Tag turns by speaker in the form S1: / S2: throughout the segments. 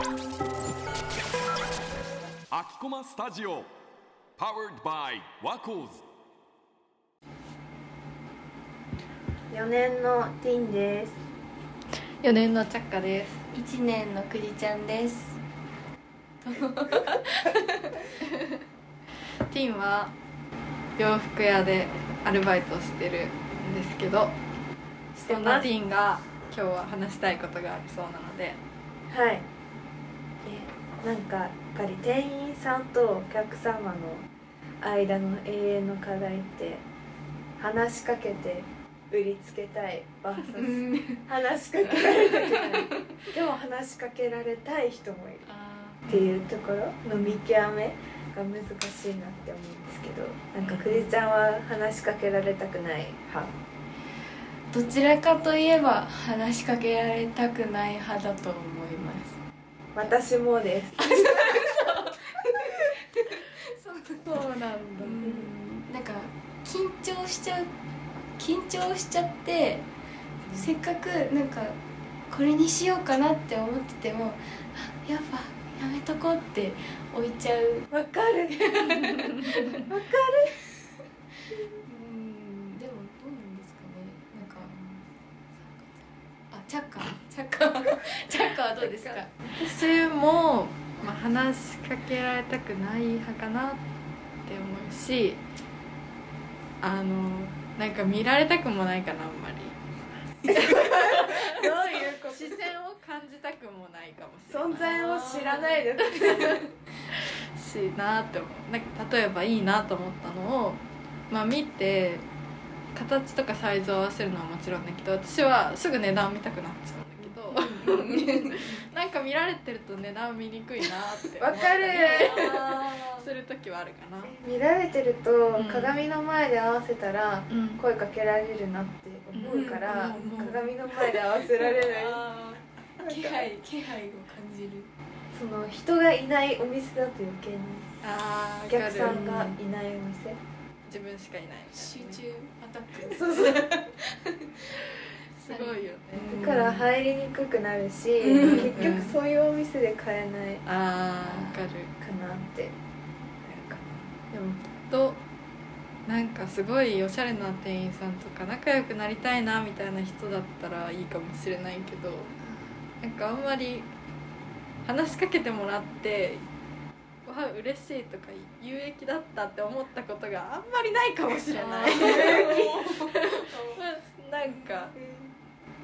S1: 秋駒スタジオ Powered by ワコーズ
S2: 4年のティンです。
S3: 4年のチャッカです。
S4: 1年のくじちゃんです。
S3: ティンは洋服屋でアルバイトをしてるんですけどそんなティンが今日は話したいことがあるそうなので。
S2: はい。えなんかやっぱり店員さんとお客様の間の永遠の課題って話しかけて売りつけたい VS 話しかけられたくないでも話しかけられたい人もいる。っていうところの見極めが難しいなって思うんですけどなんかくじちゃんは話しかけられたくない派？
S4: どちらかといえば話しかけられたくない派だと思います
S2: 私もです。
S3: そう。なんだ。
S4: うん。なんか緊張しちゃう緊張しちゃってせっかくなんかこれにしようかなって思っててもあやっぱやめとこうって置いちゃう。
S2: わかる。
S4: うんチャッカー？チャッカーチャッカーはどうですか？
S3: 私も、まあ、話しかけられたくない派かなって思うしあのなんか見られたくもないかなあんまり。
S2: どういうこ
S3: 視線を感じたくもないかもしれない。
S2: 存在を知らないで
S3: しなって思う。なんか例えばいいなと思ったのを、まあ、見て形とかサイズを合わせるのはもちろんだけど私はすぐ値段見たくなっちゃうんだけどなんか見られてると値段見にくいなって
S2: わかる。
S3: する時はあるかな、
S2: 見られてると
S3: うん
S2: 鏡の前で合わせたら
S3: うん。
S2: 声かけられるなって思うから鏡の前で合わせられない。
S4: 気配気配を感じる。
S2: その人がいないお店だと余計に
S3: あー
S2: お客さんがいないお店
S3: 自分しかいないみ
S4: 集
S3: たいなね。
S4: 中アタック。
S2: そうそう
S3: すごいよね。
S2: だから入りにくくなるし
S3: うん。
S2: 結局そういうお店で買えない
S3: あーわかる。
S2: かなってな。るか
S3: でもきっとなんかすごいおしゃれな店員さんとか仲良くなりたいなみたいな人だったらいいかもしれないけどなんかあんまり話しかけてもらって「わあ嬉しい」とか有益だったって思ったことがあんまりないかもしれない。なんか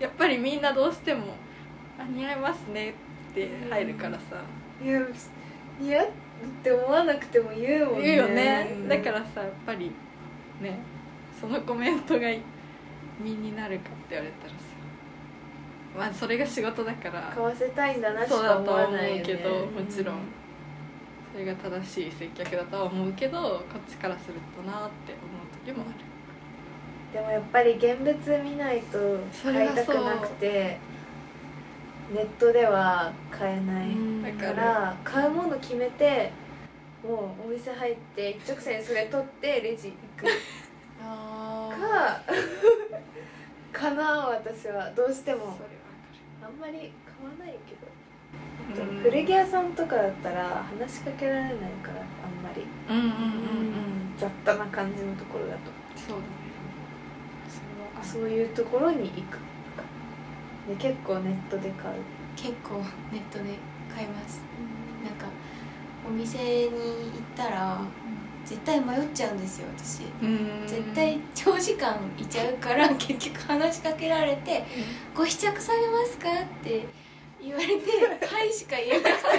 S3: やっぱりみんなどうしても「あ似合いますね」って入るからさ。
S2: ないや似合って思わなくても言うもんね。
S3: 言うよね。
S2: うん
S3: だからさやっぱりねそのコメントが身になるかって言われたらさまあそれが仕事だから
S2: 買わせたいんだなし
S3: そうだ
S2: か思
S3: と思う
S2: わないよね。
S3: けどもちろんそれが正しい接客だとは思うけどこっちからするとなって思う時もある。
S2: でもやっぱり現物見ないと買いたくなくてネットでは買えないか
S3: だから
S2: ら買うもの決めてもうお店入って一直線にそれ取ってレジ行く。
S3: あ
S2: か かな私は。どうしても。あんまり買わないけど古着屋さんとかだったら話しかけられないからあんまり。
S3: うんうんうんうん。
S2: 雑多な感じのところだと。
S3: そうだね。
S2: そういうところに行く。で結構ネットで買う。
S4: 結構ネットで買います。なんかお店に行ったら絶対迷っちゃうんですよ私。
S3: うん。
S4: 絶対長時間いちゃうから結局話しかけられて「ご試着されますか?」って言われて「はい」しか言えなくて「はい」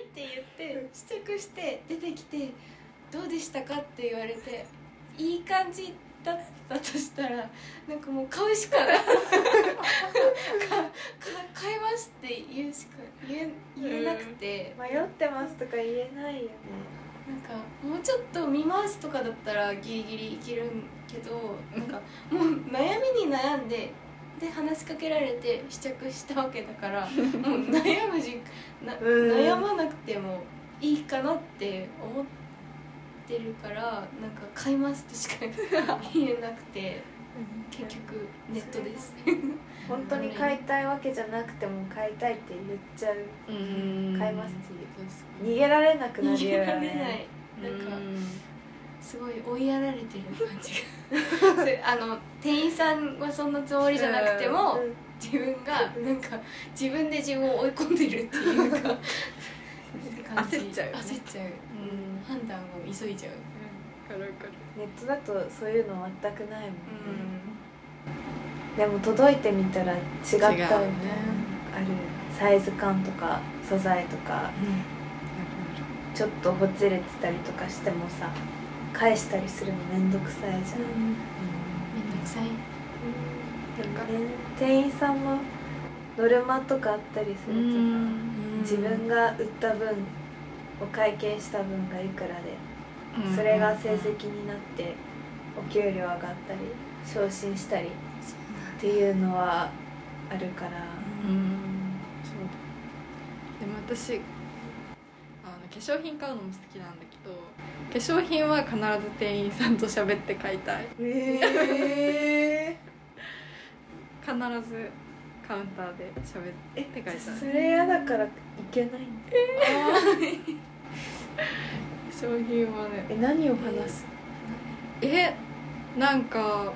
S4: って言って試着して出てきて「どうでしたか?」って言われていい感じだったとしたらなんかもう買うしかないかか買いますって言うしか言え言えなくて、
S2: 迷ってますとか言えないよね
S4: なんかもうちょっと見ますとかだったらギリギリいけるんけどなんかもう悩みに悩んでで話しかけられて試着したわけだから もう悩むじな
S2: うん。
S4: 悩まなくてもいいかなって思ってるからなんか買いますとしか言えなくて結局ネットです。
S2: 本当に買いたいわけじゃなくても買いたいって言っちゃう。
S3: うん。
S2: 買いますって逃げられなくなる
S4: 逃げ
S2: よ
S4: られない。なんか
S3: うん
S4: すごい追いやられてる感じが。あの店員さんはそんなつもりじゃなくても
S2: うん。
S4: 自分がなんか自分で自分を追い込んでるっていうか感じ
S3: 焦っちゃうよね。
S4: 焦っちゃう。
S3: うん。
S4: 判断を急いじゃう。
S3: わかるわかる。
S2: ネットだとそういうの全くないもんね、
S4: う
S2: でも届いてみたら違ったよね。
S3: ね。
S2: あるサイズ感とか素材とか。ちょっとほつれてたりとかしてもさ返したりするのめんどくさいじゃん、
S4: ん。めんどくさい。
S2: でもね店員さんもノルマとかあったりするとさ自分が売った分お会計した分がいくらでそれが成績になってお給料上がったり昇進したりっていうのはあるから。
S3: うん。そう。でも私あの化粧品買うのも好きなんだけど化粧品は必ず店員さんと喋って買いたい。
S2: え
S3: 必ずカウンターで喋
S2: え
S3: って買いたい。
S2: それ嫌だからいけないんだ。
S3: 化粧品はね
S2: え何を話す？
S3: えなんか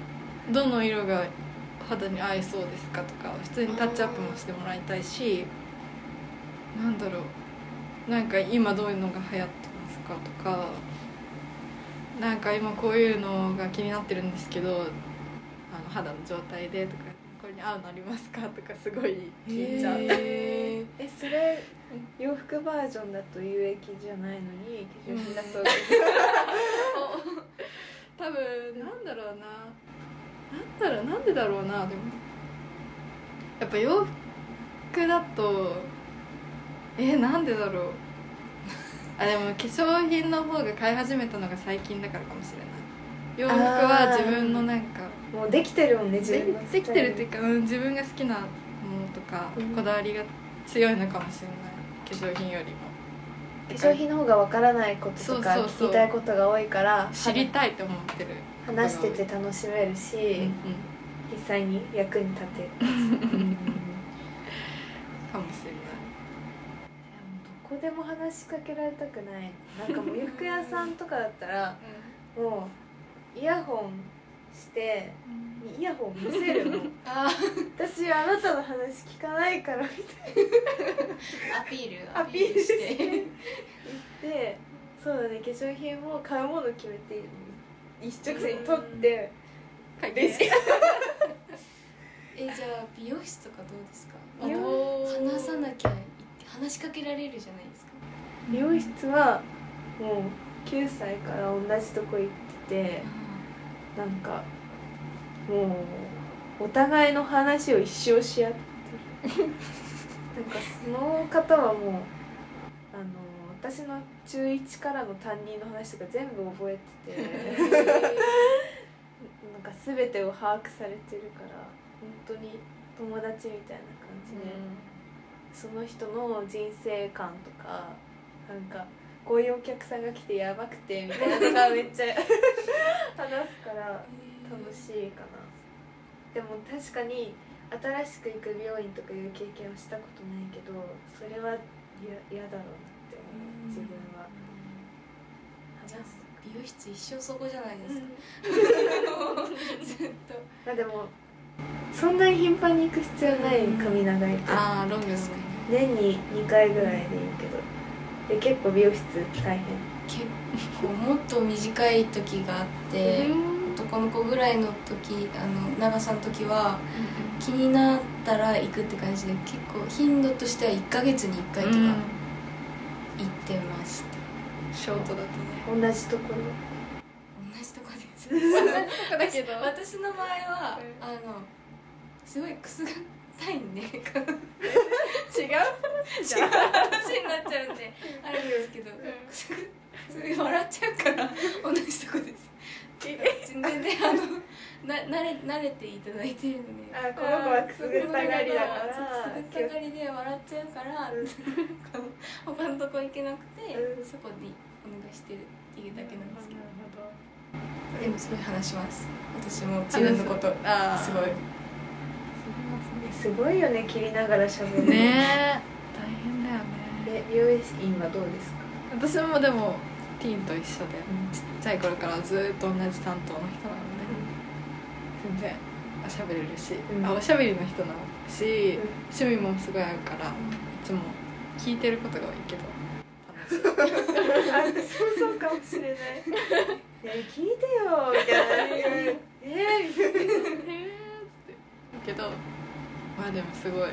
S3: どの色が肌に合いそうですかとか普通にタッチアップもしてもらいたいしなんだろう。なんか今どういうのが流行ってますかとかなんか今こういうのが気になってるんですけどあの肌の状態でとかこれに合うのありますかとかすごい聞いちゃう、
S2: ええそれ洋服バージョンだと有益じゃないのに化粧品だと、
S3: 多分なんだろうな。なんだろうなんでだろうな。でもやっぱ洋服だとえなんでだろうあでも化粧品の方が買い始めたのが最近だからかもしれない。洋服は自分のなんか
S2: もうできてるもんね自
S3: で
S2: 分の
S3: できてるっていうか、うん、自分が好きなものとか、
S2: うん。
S3: こだわりが強いのかもしれない。化粧品よりも。
S2: 化粧品の方がわからないこととか聞きたいことが多いから
S3: 知りたいと思ってる。
S2: 話してて楽しめるし、
S3: うんうん。
S2: 実際に役に立てる でも話しかけられたくない。なんかもう洋服屋さんとかだったら もうイヤホンしてイヤホン見せるの。
S4: あ
S2: 私あなたの話聞かないからみたい
S4: アピール
S2: な アピールして。言ってそうだね化粧品も買うもの決めて一直線に取って
S3: 会
S2: レシ
S4: えじゃあ美容室とかどうですか？話さなきゃ話しかけられるじゃないですか。
S2: 美容室はもう9歳から同じとこ行っててなんかもうお互いの話を一生し合ってる。なんかその方はもうあの私の中1からの担任の話とか全部覚えてて なんか全てを把握されてるから本当に友達みたいな感じで、その人の人生観とかなんかこういうお客さんが来てやばくてみたいなのが めっちゃ話すから楽しいかな。でも確かに新しく行く美容院とかいう経験はしたことないけどそれは嫌嫌だろうなって思う自分は。
S4: 美容室一生そこじゃないですか、ずっと。
S2: まあでもそんなに頻繁に行く必要ない髪長いと
S3: ああロングですね
S2: 年に2回ぐらいでいいけど。で結構美容室大変。
S4: 結構もっと短い時があって、男の子ぐらいの時あの長さの時は気になったら行くって感じで結構頻度としては1ヶ月に1回とか行ってました、
S3: ショートだとね。
S2: 同じところ
S4: 同じとこです
S3: だけど
S4: 私の場合は、
S3: うん。
S4: あのすごいくすぐったいんで違う？
S3: 違う
S4: 話になっちゃうんであるんですけど、くすぐすごい笑っちゃうから同じとこです。全然ねあのな慣れ慣れていただいてるので。
S2: あこの子はくすぐったがりだから
S4: くすぐったがりで笑っちゃうから、
S2: うん。
S4: 他のとこ行けなくて、
S2: うん。
S4: そこにお願いしてるっていうだけなんですけど、でもすごい話します。私も自分のこと
S3: あー。
S4: すごい。
S3: い
S2: すごいよね切りながら喋るの。
S3: ねえ。大変だよね。
S2: で美容院はどうですか？
S3: 私もでもティーンと一緒でちっちゃい頃からずっと同じ担当の人なので全然おしゃべれるし、
S2: うん。
S3: あおしゃべりの人なのし、
S2: うん。
S3: 趣味もすごい合うからいつも聞いてることが多いけど楽しい。
S2: あ私もそうかもしれない。ねえ聞いてよみたいな。えー、みたいな
S3: へーっけどまあでもすごい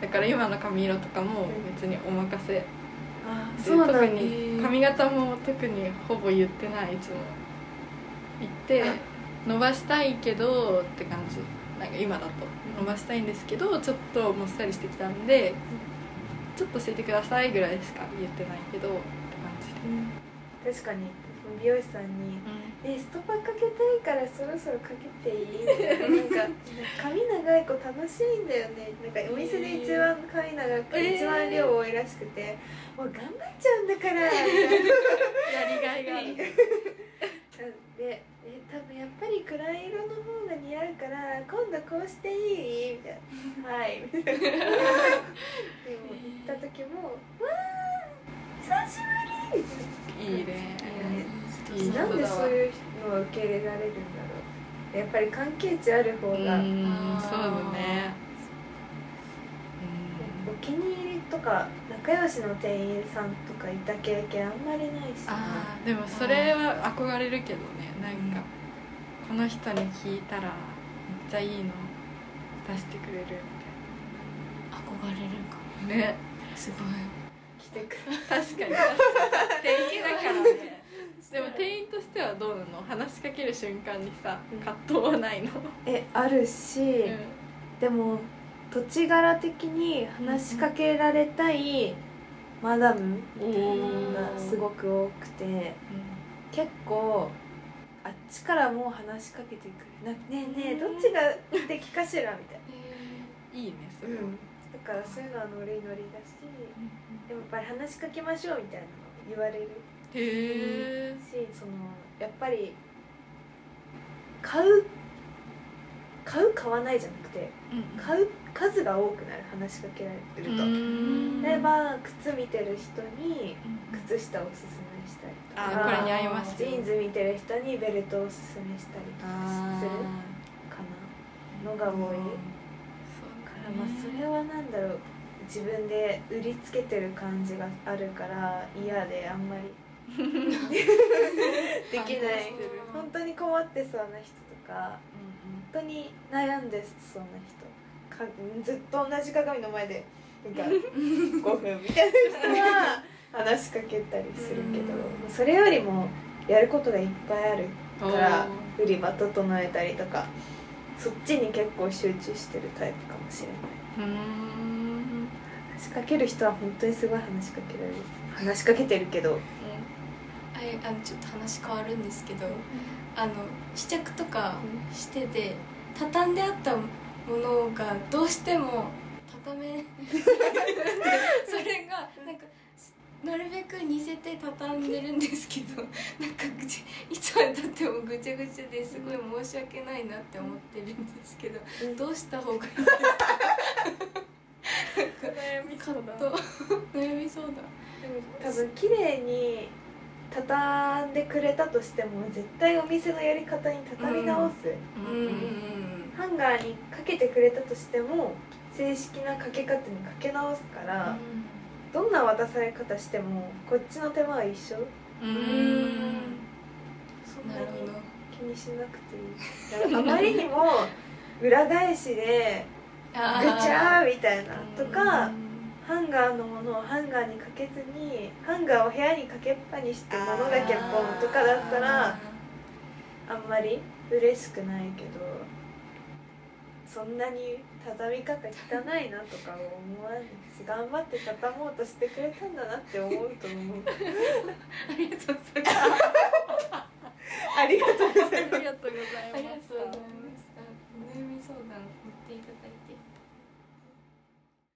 S3: だから今の髪色とかも別にお任せで
S2: あそうなんだ
S3: 特に髪型も特にほぼ言ってないいつも言って伸ばしたいけどって感じなんか今だと伸ばしたいんですけどちょっともっさりしてきたんでちょっとすいてくださいぐらいしか言ってないけどって感じで、
S2: 確かに美容師さんに「えストパかけたいからそろそろかけていい?」みたいななんか「髪長い子楽しいんだよね」なんかお店で一番髪長く、
S3: えー。
S2: 一番量多いらしくて「もう頑張っちゃうんだから」。
S3: やりがいがある。
S2: でえ多分やっぱり暗い色の方が似合うから今度こうしていい？みたいな「はい」みたいなでも行った時も「わー久しぶり!」みたいな。い
S3: いね
S2: なんでそういうのを受け入れられるんだろう。やっぱり関係値ある方が、
S3: うん。そうだね。
S2: お気に入りとか仲良しの店員さんとかいた経験あんまりないしな
S3: あーでもそれは憧れるけどね。なんかこの人に聞いたらめっちゃいいの。出してくれる
S4: 憧れるか。
S3: みたいなね。
S4: すごい。
S2: 来てく
S3: 確かに。確かに。店員だからねでも店員としてはどうなの？話しかける瞬間にさ
S2: うん。
S3: 葛藤はないの、
S2: えあるし、でも土地柄的に話しかけられたいマダム
S3: お
S2: がすごく多くて結構あっちからもう話しかけてくる。なねえねえどっちが敵かしらみたい
S3: いいねそれは、
S2: な、だからそういうのはノリノリだしでもやっぱり話しかけましょうみたいなの言われる
S3: へえ
S2: しそのやっぱり買う買う買わないじゃなくて買う数が多くなる話しかけられると、例えば靴見てる人に靴下をおすすめしたりとか。
S3: あこれ似合います
S2: ジーンズ見てる人にベルトをおすすめしたりとかするかな。のが多い。からまあそれはなんだろう。自分で売りつけてる感じがあるから嫌であんまりできない。本当に困ってそうな人とか本当に悩んでそうな人。かずっと同じ鏡の前でなんか 5分みたいな人は話しかけたりするけどそれよりもやることがいっぱいあるから売り場整えたりとかそっちに結構集中してるタイプかもしれない。
S3: うん。
S2: 話しかける人は本当にすごい話しかけられる。話しかけてるけど
S4: あれあのちょっと話変わるんですけどあの試着とかしてて畳んであったものがどうしても畳め それがなんかなるべく似せて畳んでるんですけどなんかぐちいつまでたってもぐちゃぐちゃですごい申し訳ないなって思ってるんですけどどうした方がいいですか？
S3: 悩みそうだ
S4: 悩みそうだ。
S2: 多分綺麗に畳んでくれたとしても絶対お店のやり方に畳み直す、ハンガーにかけてくれたとしても正式なかけ方にかけ直すから、どんな渡され方してもこっちの手間は一緒。
S3: う
S4: うん。
S2: そんなに気にしなくていい。あまりにも裏返しでぐちゃーみたいなとかハンガーのものをハンガーにかけずにハンガーを部屋にかけっぱにして物だけポンとかだったらあんまり嬉しくないけどそんなに畳み方汚いなとか思わないし頑張って畳もうとしてくれたんだなって思うと思う。
S4: ありがとうございます。
S2: ありがとうございます。
S3: ありがとうございま
S4: ありがとうございます